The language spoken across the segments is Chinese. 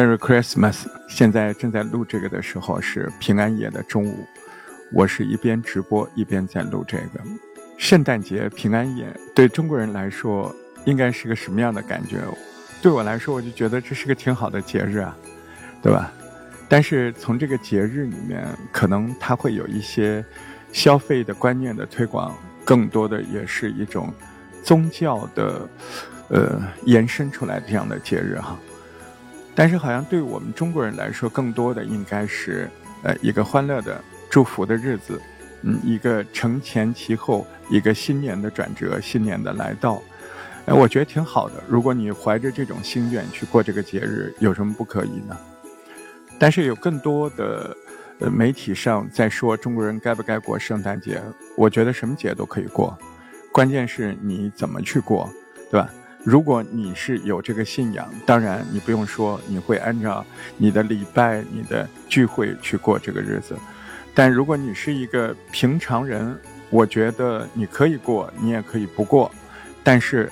Merry Christmas！现在正在录这个的时候是平安夜的中午，我是一边直播一边在录这个。圣诞节、平安夜对中国人来说应该是个什么样的感觉？对我来说，我就觉得这是个挺好的节日啊，对吧？但是从这个节日里面，可能它会有一些消费的观念的推广，更多的也是一种宗教的呃延伸出来这样的节日哈。但是，好像对我们中国人来说，更多的应该是，呃，一个欢乐的、祝福的日子，嗯，一个承前启后，一个新年的转折，新年的来到，哎，我觉得挺好的。如果你怀着这种心愿去过这个节日，有什么不可以呢？但是有更多的，呃，媒体上在说中国人该不该过圣诞节，我觉得什么节都可以过，关键是你怎么去过，对吧？如果你是有这个信仰，当然你不用说，你会按照你的礼拜、你的聚会去过这个日子。但如果你是一个平常人，我觉得你可以过，你也可以不过。但是，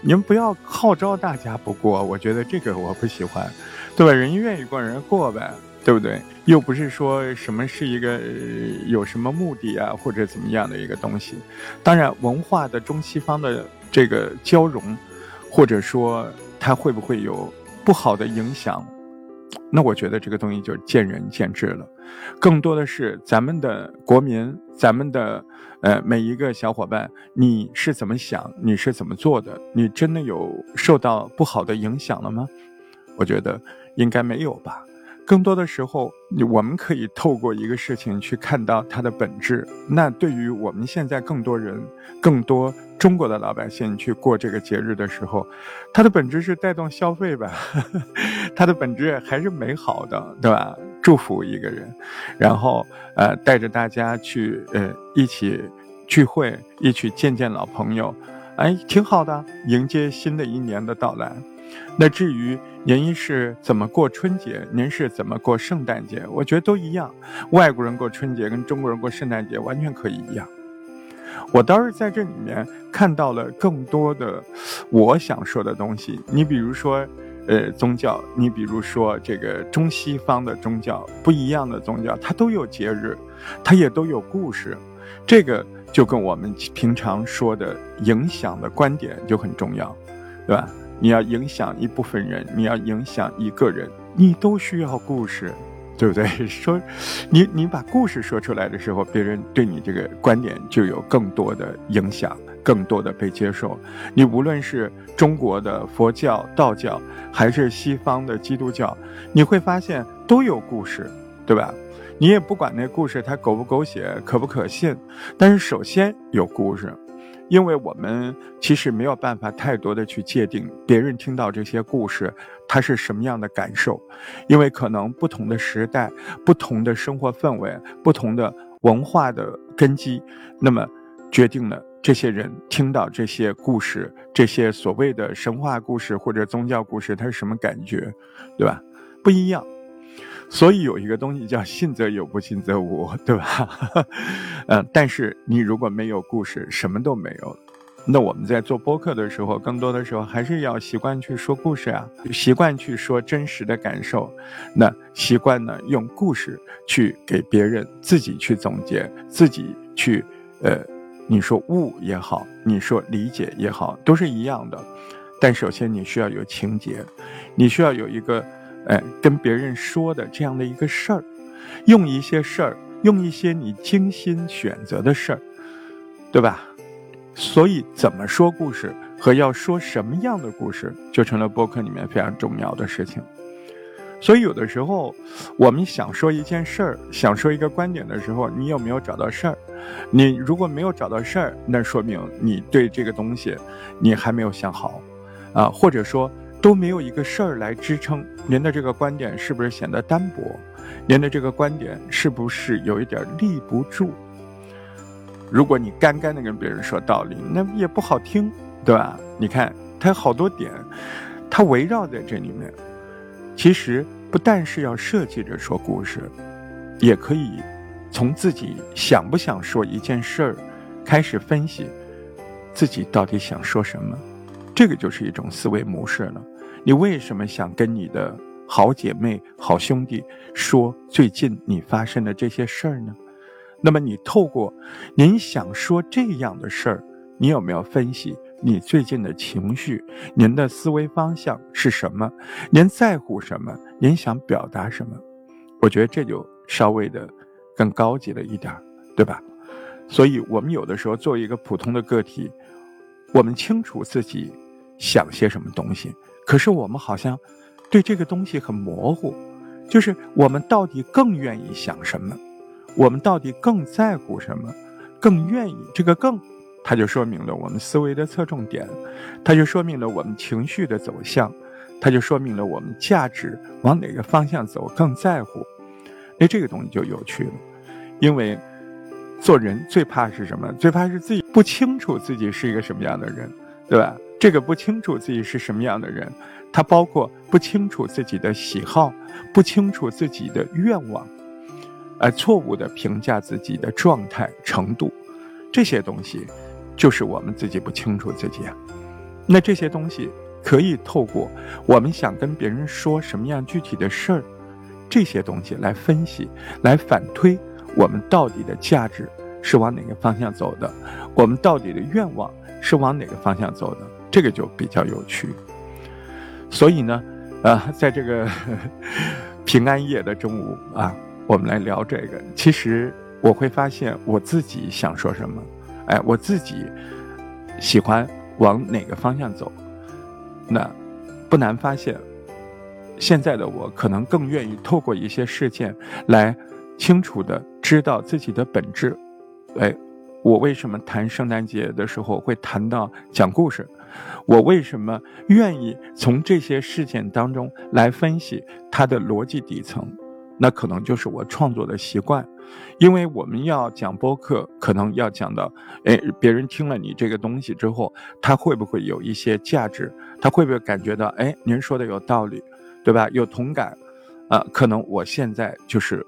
您不要号召大家不过，我觉得这个我不喜欢，对吧？人愿意过，人过呗，对不对？又不是说什么是一个有什么目的啊，或者怎么样的一个东西。当然，文化的中西方的这个交融。或者说它会不会有不好的影响？那我觉得这个东西就见仁见智了。更多的是咱们的国民，咱们的呃每一个小伙伴，你是怎么想？你是怎么做的？你真的有受到不好的影响了吗？我觉得应该没有吧。更多的时候，我们可以透过一个事情去看到它的本质。那对于我们现在更多人，更多。中国的老百姓去过这个节日的时候，它的本质是带动消费吧，它的本质还是美好的，对吧？祝福一个人，然后呃带着大家去呃一起聚会，一起见见老朋友，哎，挺好的，迎接新的一年的到来。那至于您是怎么过春节，您是怎么过圣诞节，我觉得都一样。外国人过春节跟中国人过圣诞节完全可以一样。我倒是在这里面看到了更多的我想说的东西。你比如说，呃，宗教；你比如说这个中西方的宗教，不一样的宗教，它都有节日，它也都有故事。这个就跟我们平常说的影响的观点就很重要，对吧？你要影响一部分人，你要影响一个人，你都需要故事。对不对？说，你你把故事说出来的时候，别人对你这个观点就有更多的影响，更多的被接受。你无论是中国的佛教、道教，还是西方的基督教，你会发现都有故事，对吧？你也不管那故事它狗不狗血、可不可信，但是首先有故事。因为我们其实没有办法太多的去界定别人听到这些故事他是什么样的感受，因为可能不同的时代、不同的生活氛围、不同的文化的根基，那么决定了这些人听到这些故事、这些所谓的神话故事或者宗教故事，他是什么感觉，对吧？不一样。所以有一个东西叫信则有，不信则无，对吧？嗯，但是你如果没有故事，什么都没有。那我们在做播客的时候，更多的时候还是要习惯去说故事啊，习惯去说真实的感受。那习惯呢，用故事去给别人自己去总结，自己去呃，你说悟也好，你说理解也好，都是一样的。但首先你需要有情节，你需要有一个。哎，跟别人说的这样的一个事儿，用一些事儿，用一些你精心选择的事儿，对吧？所以怎么说故事和要说什么样的故事，就成了播客里面非常重要的事情。所以有的时候，我们想说一件事儿，想说一个观点的时候，你有没有找到事儿？你如果没有找到事儿，那说明你对这个东西你还没有想好，啊，或者说。都没有一个事儿来支撑您的这个观点，是不是显得单薄？您的这个观点是不是有一点立不住？如果你干干的跟别人说道理，那也不好听，对吧？你看，它有好多点，它围绕在这里面。其实不但是要设计着说故事，也可以从自己想不想说一件事儿开始分析，自己到底想说什么。这个就是一种思维模式了。你为什么想跟你的好姐妹、好兄弟说最近你发生的这些事儿呢？那么你透过您想说这样的事儿，你有没有分析你最近的情绪？您的思维方向是什么？您在乎什么？您想表达什么？我觉得这就稍微的更高级了一点儿，对吧？所以我们有的时候作为一个普通的个体，我们清楚自己想些什么东西，可是我们好像对这个东西很模糊，就是我们到底更愿意想什么？我们到底更在乎什么？更愿意这个“更”，它就说明了我们思维的侧重点，它就说明了我们情绪的走向，它就说明了我们价值往哪个方向走更在乎。那这个东西就有趣了，因为做人最怕是什么？最怕是自己不清楚自己是一个什么样的人，对吧？这个不清楚自己是什么样的人，它包括不清楚自己的喜好，不清楚自己的愿望。而错误的评价自己的状态程度，这些东西，就是我们自己不清楚自己啊。那这些东西可以透过我们想跟别人说什么样具体的事儿，这些东西来分析，来反推我们到底的价值是往哪个方向走的，我们到底的愿望是往哪个方向走的，这个就比较有趣。所以呢，啊，在这个平安夜的中午啊。我们来聊这个，其实我会发现我自己想说什么，哎，我自己喜欢往哪个方向走，那不难发现，现在的我可能更愿意透过一些事件来清楚的知道自己的本质，哎，我为什么谈圣诞节的时候会谈到讲故事？我为什么愿意从这些事件当中来分析它的逻辑底层？那可能就是我创作的习惯，因为我们要讲播客，可能要讲到，哎，别人听了你这个东西之后，他会不会有一些价值？他会不会感觉到，哎，您说的有道理，对吧？有同感，啊，可能我现在就是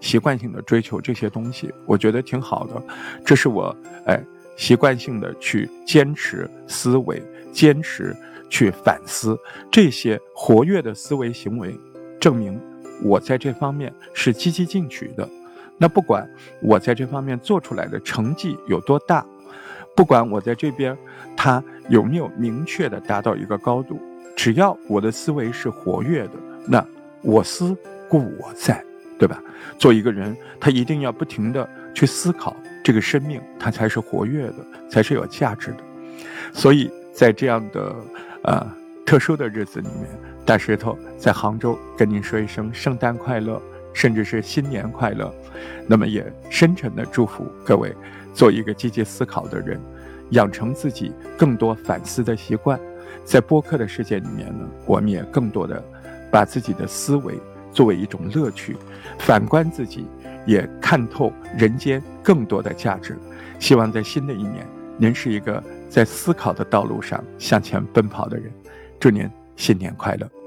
习惯性的追求这些东西，我觉得挺好的，这是我哎习惯性的去坚持思维，坚持去反思。这些活跃的思维行为，证明。我在这方面是积极进取的，那不管我在这方面做出来的成绩有多大，不管我在这边他有没有明确的达到一个高度，只要我的思维是活跃的，那我思故我在，对吧？做一个人，他一定要不停的去思考这个生命，它才是活跃的，才是有价值的。所以在这样的呃特殊的日子里面。大石头在杭州跟您说一声圣诞快乐，甚至是新年快乐。那么也深沉的祝福各位，做一个积极思考的人，养成自己更多反思的习惯。在播客的世界里面呢，我们也更多的把自己的思维作为一种乐趣，反观自己，也看透人间更多的价值。希望在新的一年，您是一个在思考的道路上向前奔跑的人。祝您新年快乐！